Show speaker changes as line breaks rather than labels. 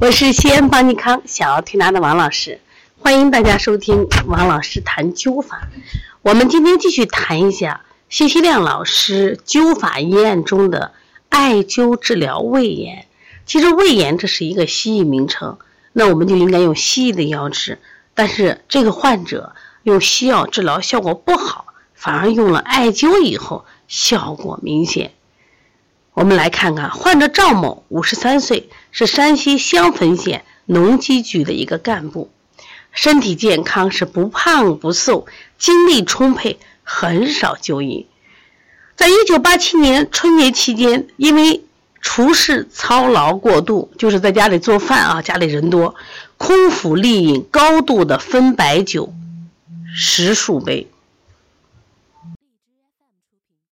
我是西安邦尼康小儿推拿的王老师，欢迎大家收听王老师谈灸法。我们今天继续谈一下谢希亮老师灸法医案中的艾灸治疗胃炎。其实胃炎这是一个西医名称，那我们就应该用西医的药治。但是这个患者用西药治疗效果不好，反而用了艾灸以后效果明显。我们来看看患者赵某，五十三岁，是山西襄汾县农机局的一个干部，身体健康，是不胖不瘦，精力充沛，很少就医。在一九八七年春节期间，因为厨师操劳过度，就是在家里做饭啊，家里人多，空腹力饮高度的分白酒十数杯，